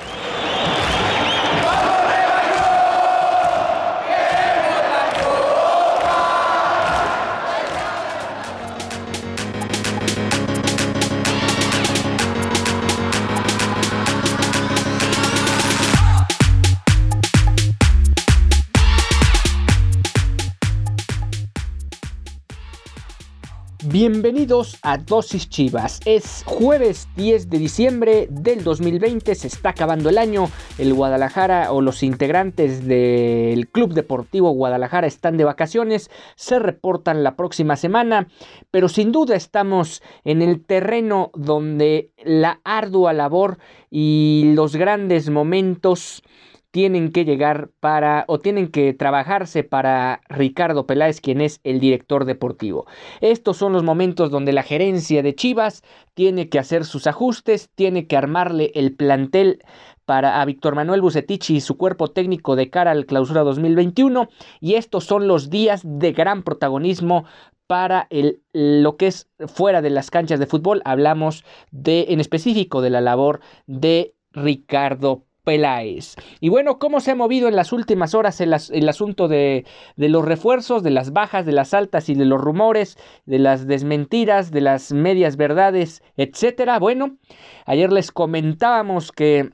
何? Bienvenidos a Dosis Chivas. Es jueves 10 de diciembre del 2020, se está acabando el año. El Guadalajara o los integrantes del Club Deportivo Guadalajara están de vacaciones, se reportan la próxima semana, pero sin duda estamos en el terreno donde la ardua labor y los grandes momentos tienen que llegar para o tienen que trabajarse para Ricardo Peláez, quien es el director deportivo. Estos son los momentos donde la gerencia de Chivas tiene que hacer sus ajustes, tiene que armarle el plantel para a Víctor Manuel Bucetich y su cuerpo técnico de cara al clausura 2021 y estos son los días de gran protagonismo para el, lo que es fuera de las canchas de fútbol. Hablamos de en específico de la labor de Ricardo Peláez. Y bueno, ¿cómo se ha movido en las últimas horas el, asunto de, los refuerzos, de las bajas, de las altas y de los rumores, de las desmentiras, de las medias verdades, etcétera? Bueno, ayer les comentábamos que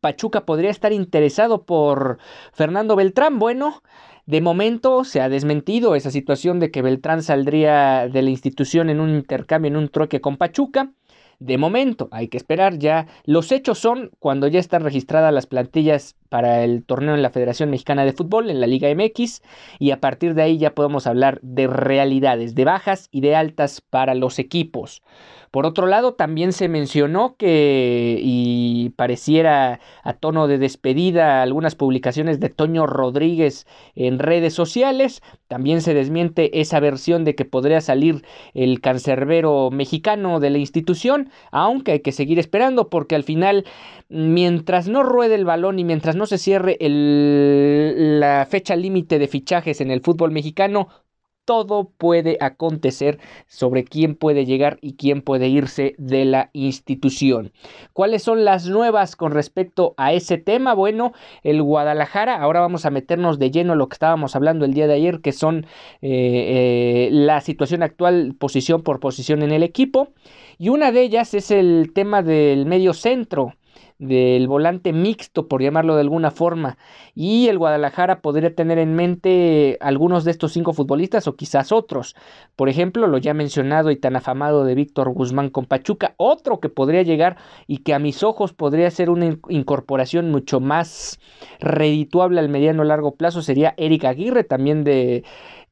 Pachuca podría estar interesado por Fernando Beltrán. Bueno, de momento se ha desmentido esa situación de que Beltrán saldría de la institución en un intercambio, en un troque con Pachuca. De momento, hay que esperar ya. Los hechos son cuando ya están registradas las plantillas para el torneo en la Federación Mexicana de Fútbol, en la Liga MX, y a partir de ahí ya podemos hablar de realidades, de bajas y de altas para los equipos. Por otro lado, también se mencionó que, y pareciera a tono de despedida, algunas publicaciones de Toño Rodríguez en redes sociales. También se desmiente esa versión de que podría salir el cancerbero mexicano de la institución, aunque hay que seguir esperando porque al final, mientras no ruede el balón y mientras no se cierre la fecha límite de fichajes en el fútbol mexicano, todo puede acontecer sobre quién puede llegar y quién puede irse de la institución. ¿Cuáles son las nuevas con respecto a ese tema? Bueno, el Guadalajara, ahora vamos a meternos de lleno a lo que estábamos hablando el día de ayer, que son eh, eh, la situación actual posición por posición en el equipo. Y una de ellas es el tema del medio centro del volante mixto, por llamarlo de alguna forma. Y el Guadalajara podría tener en mente algunos de estos cinco futbolistas o quizás otros. Por ejemplo, lo ya mencionado y tan afamado de Víctor Guzmán con Pachuca. Otro que podría llegar y que a mis ojos podría ser una incorporación mucho más redituable al mediano largo plazo sería Eric Aguirre, también de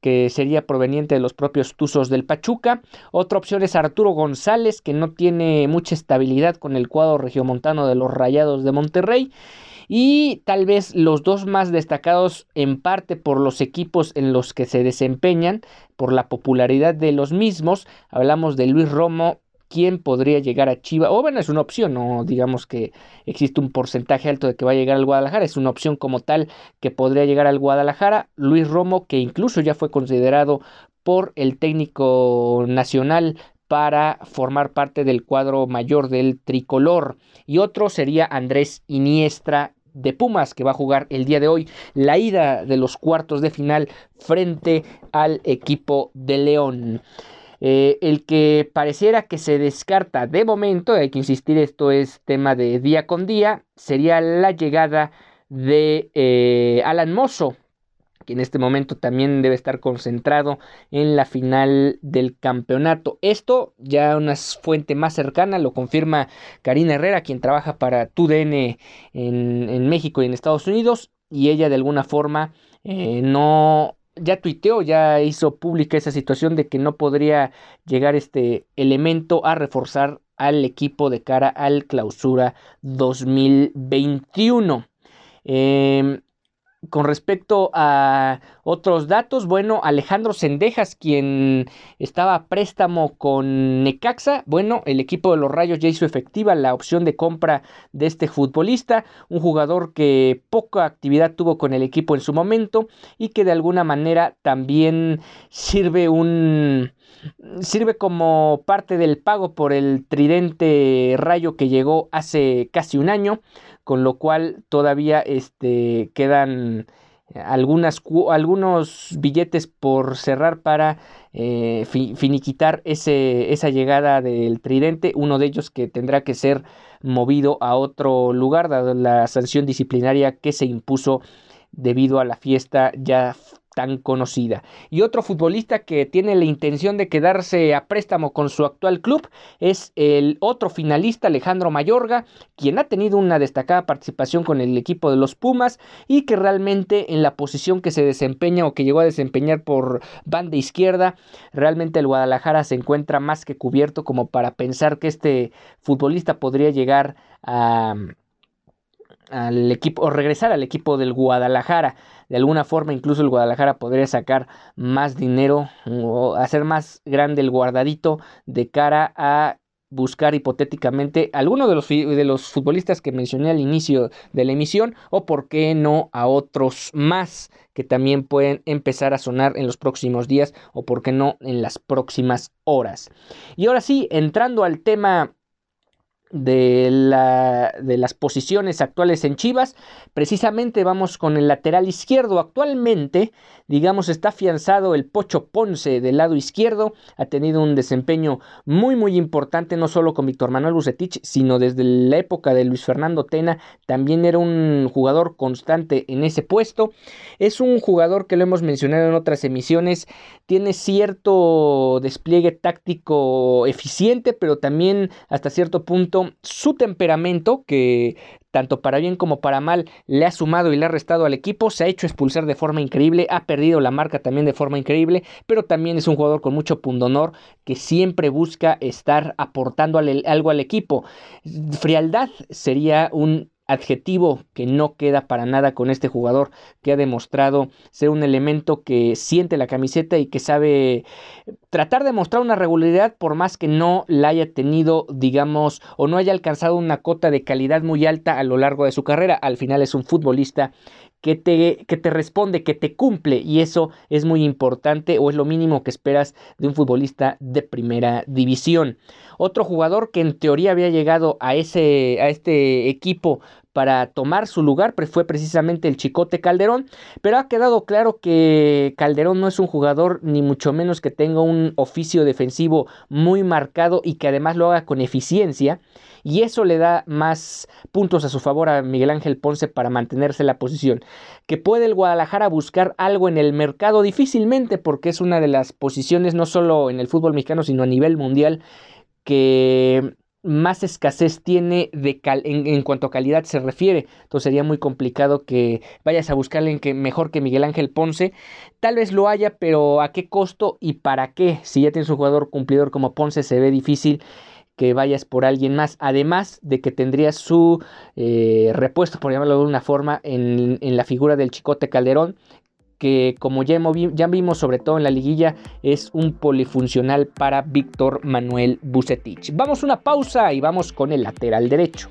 que sería proveniente de los propios Tuzos del Pachuca. Otra opción es Arturo González, que no tiene mucha estabilidad con el cuadro regiomontano de los Rayados de Monterrey. Y tal vez los dos más destacados en parte por los equipos en los que se desempeñan, por la popularidad de los mismos. Hablamos de Luis Romo quién podría llegar a Chivas. O bueno, es una opción, no digamos que existe un porcentaje alto de que va a llegar al Guadalajara, es una opción como tal que podría llegar al Guadalajara. Luis Romo, que incluso ya fue considerado por el técnico nacional para formar parte del cuadro mayor del tricolor. Y otro sería Andrés Iniestra de Pumas, que va a jugar el día de hoy la ida de los cuartos de final frente al equipo de León. Eh, el que pareciera que se descarta de momento, hay que insistir, esto es tema de día con día, sería la llegada de eh, Alan Mozo, que en este momento también debe estar concentrado en la final del campeonato. Esto ya una fuente más cercana lo confirma Karina Herrera, quien trabaja para TUDN en, en México y en Estados Unidos, y ella de alguna forma eh, no ya tuiteó, ya hizo pública esa situación de que no podría llegar este elemento a reforzar al equipo de cara al clausura 2021. Eh, con respecto a otros datos, bueno, Alejandro Sendejas, quien estaba a préstamo con Necaxa, bueno, el equipo de los Rayos ya hizo efectiva la opción de compra de este futbolista, un jugador que poca actividad tuvo con el equipo en su momento y que de alguna manera también sirve un sirve como parte del pago por el tridente rayo que llegó hace casi un año con lo cual todavía este, quedan algunas, algunos billetes por cerrar para eh, finiquitar esa llegada del tridente, uno de ellos que tendrá que ser movido a otro lugar, dado la sanción disciplinaria que se impuso debido a la fiesta ya tan conocida. Y otro futbolista que tiene la intención de quedarse a préstamo con su actual club es el otro finalista Alejandro Mayorga, quien ha tenido una destacada participación con el equipo de los Pumas y que realmente en la posición que se desempeña o que llegó a desempeñar por banda izquierda, realmente el Guadalajara se encuentra más que cubierto como para pensar que este futbolista podría llegar a al equipo o regresar al equipo del Guadalajara. De alguna forma incluso el Guadalajara podría sacar más dinero o hacer más grande el guardadito de cara a buscar hipotéticamente alguno de los, de los futbolistas que mencioné al inicio de la emisión o por qué no a otros más que también pueden empezar a sonar en los próximos días o por qué no en las próximas horas. Y ahora sí, entrando al tema de, la, de las posiciones actuales en Chivas. Precisamente vamos con el lateral izquierdo. Actualmente, digamos, está afianzado el Pocho Ponce del lado izquierdo. Ha tenido un desempeño muy, muy importante, no solo con Víctor Manuel Bucetich, sino desde la época de Luis Fernando Tena. También era un jugador constante en ese puesto. Es un jugador que lo hemos mencionado en otras emisiones. Tiene cierto despliegue táctico eficiente, pero también hasta cierto punto su temperamento, que tanto para bien como para mal le ha sumado y le ha restado al equipo, se ha hecho expulsar de forma increíble, ha perdido la marca también de forma increíble, pero también es un jugador con mucho pundonor que siempre busca estar aportando algo al equipo. Frialdad sería un adjetivo que no queda para nada con este jugador que ha demostrado ser un elemento que siente la camiseta y que sabe tratar de mostrar una regularidad por más que no la haya tenido, digamos, o no haya alcanzado una cota de calidad muy alta a lo largo de su carrera. Al final es un futbolista que te, que te responde, que te cumple y eso es muy importante o es lo mínimo que esperas de un futbolista de primera división. Otro jugador que en teoría había llegado a, ese, a este equipo para tomar su lugar fue precisamente el Chicote Calderón, pero ha quedado claro que Calderón no es un jugador ni mucho menos que tenga un oficio defensivo muy marcado y que además lo haga con eficiencia y eso le da más puntos a su favor a Miguel Ángel Ponce para mantenerse en la posición. Que puede el Guadalajara buscar algo en el mercado difícilmente porque es una de las posiciones no solo en el fútbol mexicano sino a nivel mundial que más escasez tiene de en, cuanto a calidad se refiere. Entonces sería muy complicado que vayas a buscarle en que mejor que Miguel Ángel Ponce. Tal vez lo haya, pero ¿a qué costo y para qué? Si ya tienes un jugador cumplidor como Ponce, se ve difícil que vayas por alguien más, además de que tendría su eh, repuesto, por llamarlo de una forma, en, en la figura del Chicote Calderón, que como ya, ya, vimos sobre todo en la liguilla es un polifuncional para Víctor Manuel Bucetich. Vamos a una pausa y vamos con el lateral derecho.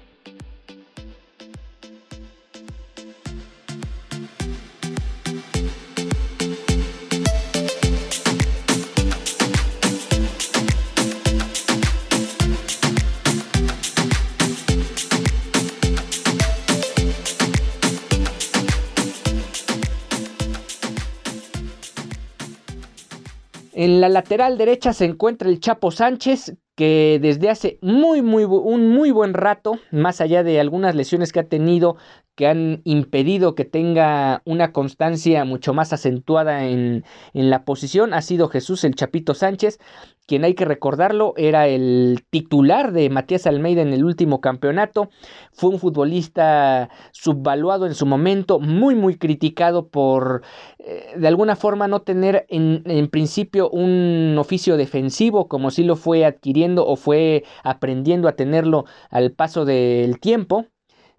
En la lateral derecha se encuentra el Chapo Sánchez, que desde hace muy, muy, un muy buen rato, más allá de algunas lesiones que ha tenido, que han impedido que tenga una constancia mucho más acentuada en, en, la posición ha sido Jesús el Chapito Sánchez, quien hay que recordarlo era el titular de Matías Almeida en el último campeonato, fue un futbolista subvaluado en su momento, muy muy criticado por eh, de alguna forma no tener en, en principio un oficio defensivo como si lo fue adquiriendo o fue aprendiendo a tenerlo al paso del tiempo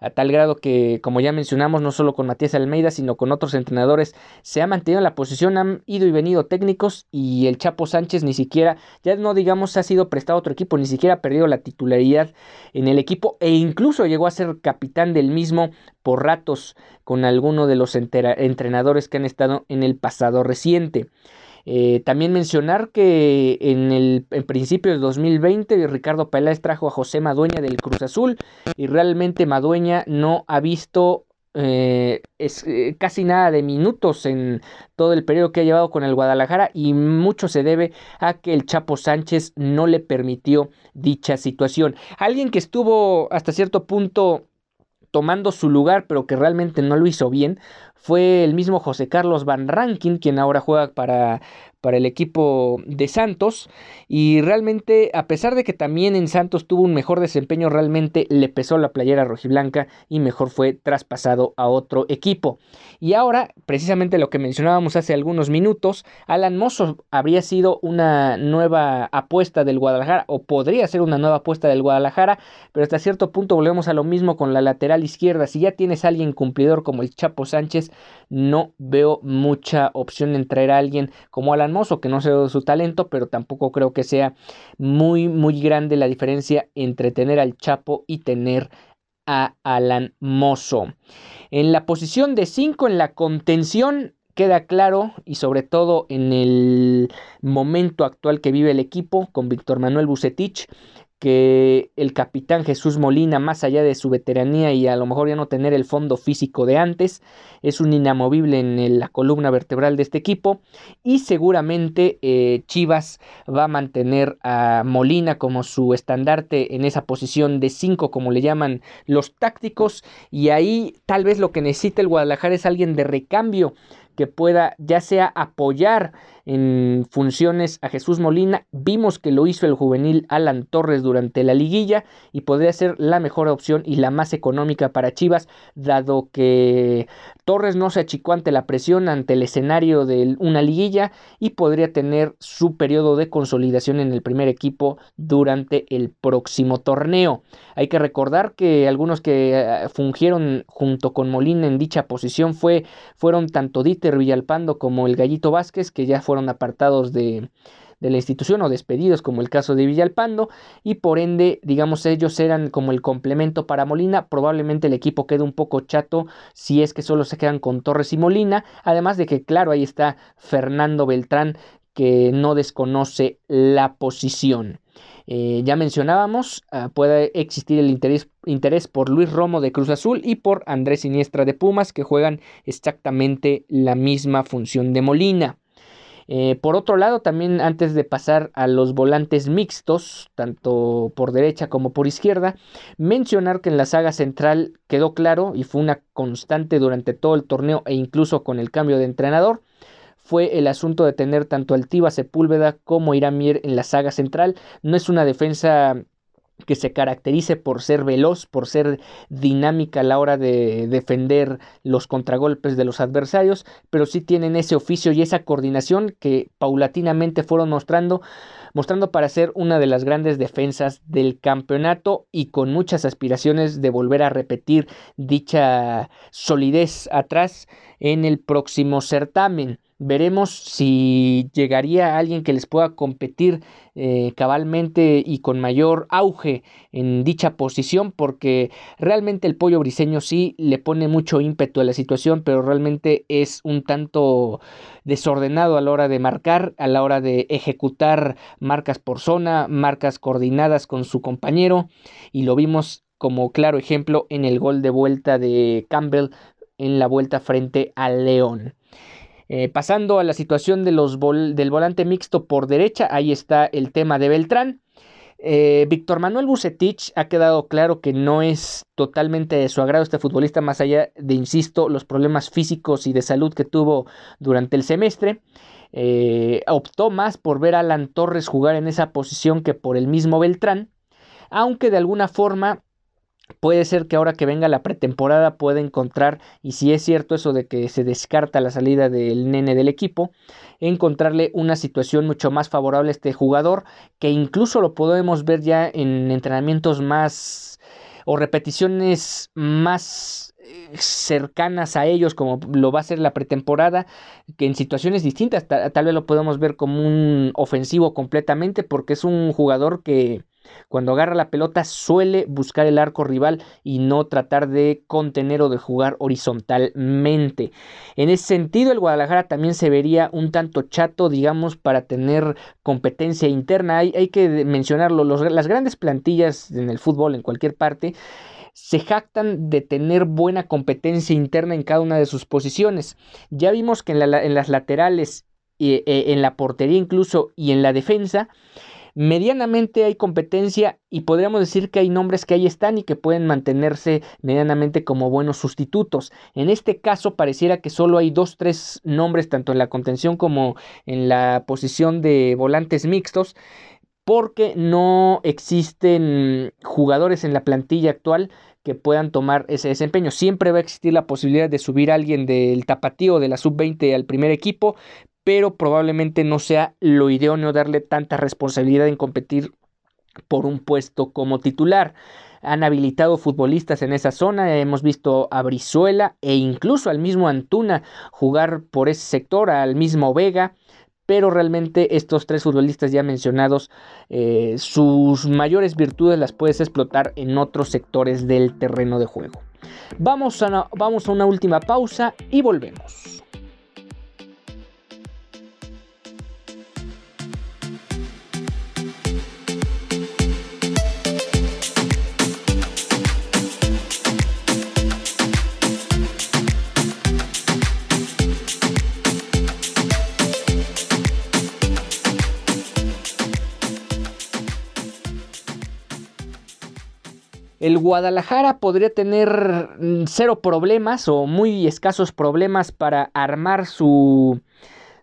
a tal grado que, como ya mencionamos, no solo con Matías Almeida, sino con otros entrenadores, se ha mantenido en la posición, han ido y venido técnicos y el Chapo Sánchez ni siquiera, ya no digamos, ha sido prestado a otro equipo, ni siquiera ha perdido la titularidad en el equipo e incluso llegó a ser capitán del mismo por ratos con alguno de los entrenadores que han estado en el pasado reciente. Eh, también mencionar que en el en principio de 2020 Ricardo Peláez trajo a José Madueña del Cruz Azul y realmente Madueña no ha visto eh, es, eh, casi nada de minutos en todo el periodo que ha llevado con el Guadalajara y mucho se debe a que el Chapo Sánchez no le permitió dicha situación. Alguien que estuvo hasta cierto punto tomando su lugar, pero que realmente no lo hizo bien, fue el mismo José Carlos Van Rankin, quien ahora juega para, para el equipo de Santos. Y realmente, a pesar de que también en Santos tuvo un mejor desempeño, realmente le pesó la playera rojiblanca y mejor fue traspasado a otro equipo. Y ahora, precisamente lo que mencionábamos hace algunos minutos, Alan Mozo habría sido una nueva apuesta del Guadalajara, o podría ser una nueva apuesta del Guadalajara, pero hasta cierto punto volvemos a lo mismo con la lateral izquierda. Si ya tienes a alguien cumplidor como el Chapo Sánchez, no veo mucha opción en traer a alguien como Alan Mozo, que no sé su talento, pero tampoco creo que sea muy, muy grande la diferencia entre tener al Chapo y tener a Alan Mozo. En la posición de 5 en la contención queda claro y sobre todo en el momento actual que vive el equipo con Víctor Manuel Bucetich que el capitán Jesús Molina, más allá de su veteranía y a lo mejor ya no tener el fondo físico de antes, es un inamovible en la columna vertebral de este equipo. Y seguramente eh, Chivas va a mantener a Molina como su estandarte en esa posición de 5 como le llaman los tácticos. Y ahí tal vez lo que necesita el Guadalajara es alguien de recambio que pueda ya sea apoyar en funciones a Jesús Molina. Vimos que lo hizo el juvenil Alan Torres durante la liguilla y podría ser la mejor opción y la más económica para Chivas, dado que Torres no se achicó ante la presión, ante el escenario de una liguilla y podría tener su periodo de consolidación en el primer equipo durante el próximo torneo. Hay que recordar que algunos que eh, fungieron junto con Molina en dicha posición fue, fueron tanto Dieter Villalpando como el Gallito Vázquez, que ya fueron apartados de, la institución o despedidos como el caso de Villalpando y por ende digamos ellos eran como el complemento para Molina probablemente el equipo quede un poco chato si es que solo se quedan con Torres y Molina además de que claro ahí está Fernando Beltrán que no desconoce la posición eh, ya mencionábamos, ah, puede existir el interés por Luis Romo de Cruz Azul y por Andrés Siniestra de Pumas, que juegan exactamente la misma función de Molina. Eh, por otro lado, también antes de pasar a los volantes mixtos, tanto por derecha como por izquierda, mencionar que en la saga central quedó claro y fue una constante durante todo el torneo e incluso con el cambio de entrenador, fue el asunto de tener tanto Altiva Sepúlveda como Iramier en la saga central. No es una defensa que se caracterice por ser veloz, por ser dinámica a la hora de defender los contragolpes de los adversarios, pero sí tienen ese oficio y esa coordinación que paulatinamente fueron mostrando, mostrando para ser una de las grandes defensas del campeonato y con muchas aspiraciones de volver a repetir dicha solidez atrás en el próximo certamen. Veremos si llegaría alguien que les pueda competir eh, cabalmente y con mayor auge en dicha posición, porque realmente el pollo briseño sí le pone mucho ímpetu a la situación, pero realmente es un tanto desordenado a la hora de marcar, a la hora de ejecutar marcas por zona, marcas coordinadas con su compañero, y lo vimos como claro ejemplo en el gol de vuelta de Campbell en la vuelta frente al León. Eh, pasando a la situación de los del volante mixto por derecha, ahí está el tema de Beltrán. Eh, Víctor Manuel Bucetich ha quedado claro que no es totalmente de su agrado este futbolista, más allá de, insisto, los problemas físicos y de salud que tuvo durante el semestre. Eh, optó más por ver a Alan Torres jugar en esa posición que por el mismo Beltrán, aunque de alguna forma Puede ser que ahora que venga la pretemporada pueda encontrar, y si es cierto eso de que se descarta la salida del nene del equipo, encontrarle una situación mucho más favorable a este jugador, que incluso lo podemos ver ya en entrenamientos más o repeticiones más eh, cercanas a ellos como lo va a ser la pretemporada que en situaciones distintas tal vez lo podemos ver como un ofensivo completamente porque es un jugador que cuando agarra la pelota suele buscar el arco rival y no tratar de contener o de jugar horizontalmente. En ese sentido, el Guadalajara también se vería un tanto chato, digamos, para tener competencia interna. Hay, que mencionarlo, las grandes plantillas en el fútbol, en cualquier parte, se jactan de tener buena competencia interna en cada una de sus posiciones. Ya vimos que en, las laterales, eh, en la portería incluso y en la defensa, medianamente hay competencia y podríamos decir que hay nombres que ahí están y que pueden mantenerse medianamente como buenos sustitutos. En este caso pareciera que solo hay dos, tres nombres tanto en la contención como en la posición de volantes mixtos porque no existen jugadores en la plantilla actual que puedan tomar ese desempeño. Siempre va a existir la posibilidad de subir a alguien del tapatío de la sub-20 al primer equipo, pero probablemente no sea lo idóneo darle tanta responsabilidad en competir por un puesto como titular. Han habilitado futbolistas en esa zona, hemos visto a Brizuela e incluso al mismo Antuna jugar por ese sector, al mismo Vega, pero realmente estos tres futbolistas ya mencionados, eh, sus mayores virtudes las puedes explotar en otros sectores del terreno de juego. Vamos a, vamos a una última pausa y volvemos. El Guadalajara podría tener mm, cero problemas o muy escasos problemas para armar su,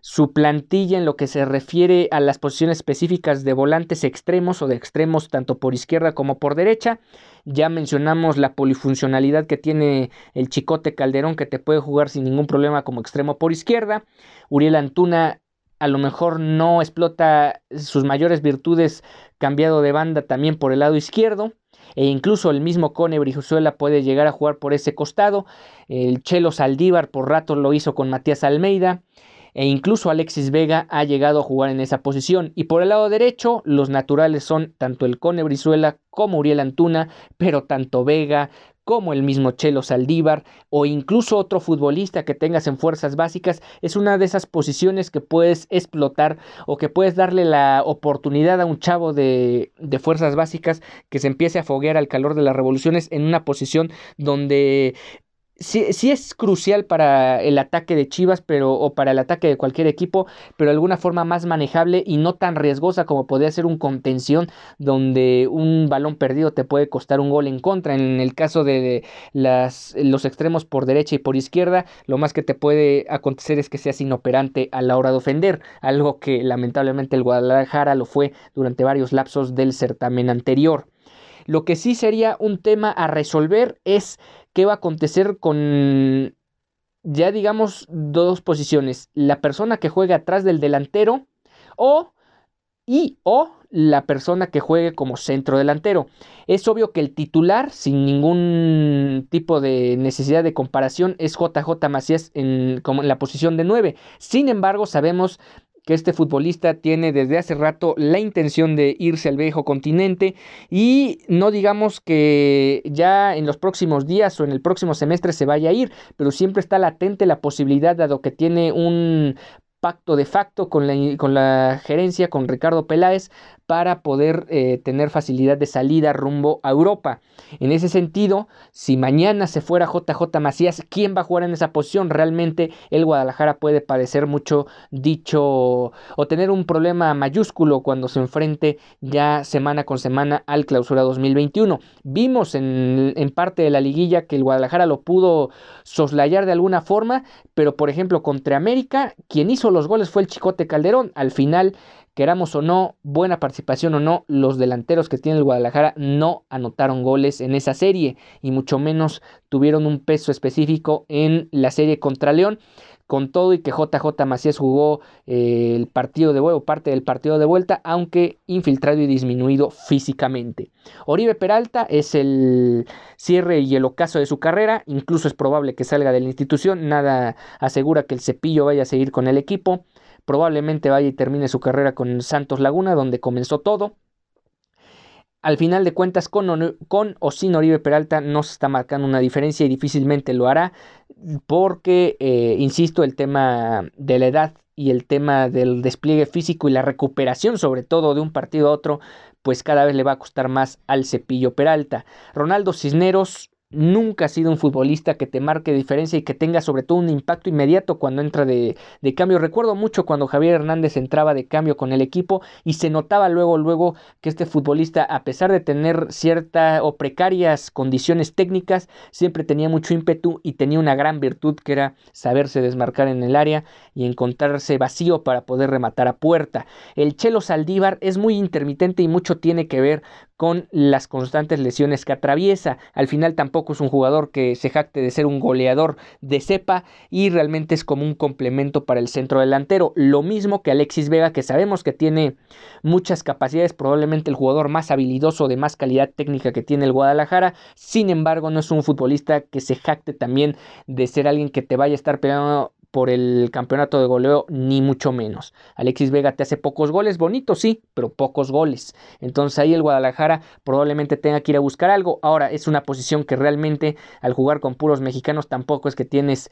su plantilla en lo que se refiere a las posiciones específicas de volantes extremos o de extremos tanto por izquierda como por derecha. Ya mencionamos la polifuncionalidad que tiene el Chicote Calderón que te puede jugar sin ningún problema como extremo por izquierda. Uriel Antuna a lo mejor no explota sus mayores virtudes cambiado de banda también por el lado izquierdo e incluso el mismo Cone Brizuela puede llegar a jugar por ese costado. El Chelo Saldívar por rato lo hizo con Matías Almeida e incluso Alexis Vega ha llegado a jugar en esa posición. Y por el lado derecho, los naturales son tanto el Cone Brizuela como Uriel Antuna, pero tanto Vega como el mismo Chelo Saldívar o incluso otro futbolista que tengas en fuerzas básicas, es una de esas posiciones que puedes explotar o que puedes darle la oportunidad a un chavo de, de fuerzas básicas que se empiece a foguear al calor de las revoluciones en una posición donde sí, es crucial para el ataque de Chivas, pero, o para el ataque de cualquier equipo, pero de alguna forma más manejable y no tan riesgosa como podría ser un contención donde un balón perdido te puede costar un gol en contra. En el caso de las, los extremos por derecha y por izquierda, lo más que te puede acontecer es que seas inoperante a la hora de ofender, algo que lamentablemente el Guadalajara lo fue durante varios lapsos del certamen anterior. Lo que sí sería un tema a resolver es qué va a acontecer con ya digamos dos posiciones, la persona que juega atrás del delantero o y o la persona que juegue como centro delantero. Es obvio que el titular, sin ningún tipo de necesidad de comparación, es JJ Macías en, como en la posición de 9. Sin embargo, sabemos que este futbolista tiene desde hace rato la intención de irse al viejo continente. Y no digamos que ya en los próximos días o en el próximo semestre se vaya a ir, pero siempre está latente la posibilidad dado que tiene un pacto de facto con la, con la gerencia, con Ricardo Peláez, para poder eh, tener facilidad de salida rumbo a Europa. En ese sentido, si mañana se fuera JJ Macías, ¿quién va a jugar en esa posición? Realmente el Guadalajara puede padecer mucho dicho o tener un problema mayúsculo cuando se enfrente ya semana con semana al clausura 2021. Vimos en, en parte de la liguilla que el Guadalajara lo pudo soslayar de alguna forma, pero por ejemplo contra América, quien hizo los goles fue el Chicote Calderón. Al final queramos o no, buena participación o no, los delanteros que tiene el Guadalajara no anotaron goles en esa serie y mucho menos tuvieron un peso específico en la serie contra León. Con todo y que JJ Macías jugó eh, el partido de vuelta, parte del partido de vuelta, aunque infiltrado y disminuido físicamente. Oribe Peralta es el cierre y el ocaso de su carrera, incluso es probable que salga de la institución, nada asegura que el cepillo vaya a seguir con el equipo. Probablemente vaya y termine su carrera con Santos Laguna, donde comenzó todo. Al final de cuentas, con o, con o sin Oribe Peralta no se está marcando una diferencia y difícilmente lo hará porque, eh, insisto, el tema de la edad y el tema del despliegue físico y la recuperación sobre todo de un partido a otro, pues cada vez le va a costar más al cepillo Peralta. Ronaldo Cisneros nunca ha sido un futbolista que te marque diferencia y que tenga sobre todo un impacto inmediato cuando entra de, cambio. Recuerdo mucho cuando Javier Hernández entraba de cambio con el equipo y se notaba luego, luego que este futbolista, a pesar de tener ciertas o precarias condiciones técnicas, siempre tenía mucho ímpetu y tenía una gran virtud que era saberse desmarcar en el área y encontrarse vacío para poder rematar a puerta. El Chelo Saldívar es muy intermitente y mucho tiene que ver con las constantes lesiones que atraviesa. Al final tampoco es un jugador que se jacte de ser un goleador de cepa y realmente es como un complemento para el centro delantero. Lo mismo que Alexis Vega, que sabemos que tiene muchas capacidades, probablemente el jugador más habilidoso de más calidad técnica que tiene el Guadalajara. Sin embargo, no es un futbolista que se jacte también de ser alguien que te vaya a estar peleando por el campeonato de goleo, ni mucho menos. Alexis Vega te hace pocos goles, bonito sí, pero pocos goles. Entonces ahí el Guadalajara probablemente tenga que ir a buscar algo. Ahora es una posición que realmente al jugar con puros mexicanos tampoco es que tienes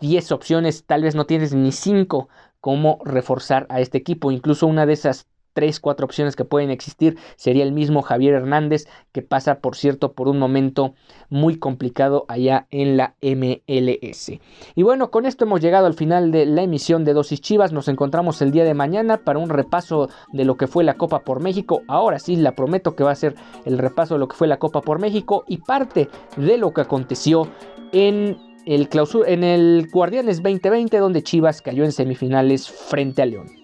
10 opciones, tal vez no tienes ni 5 cómo reforzar a este equipo. Incluso una de esas tres, cuatro opciones que pueden existir. Sería el mismo Javier Hernández, que pasa, por cierto, por un momento muy complicado allá en la MLS. Y bueno, con esto hemos llegado al final de la emisión de Dosis Chivas. Nos encontramos el día de mañana para un repaso de lo que fue la Copa por México. Ahora sí, la prometo que va a ser el repaso de lo que fue la Copa por México y parte de lo que aconteció en el, en el Guardianes 2020, donde Chivas cayó en semifinales frente a León.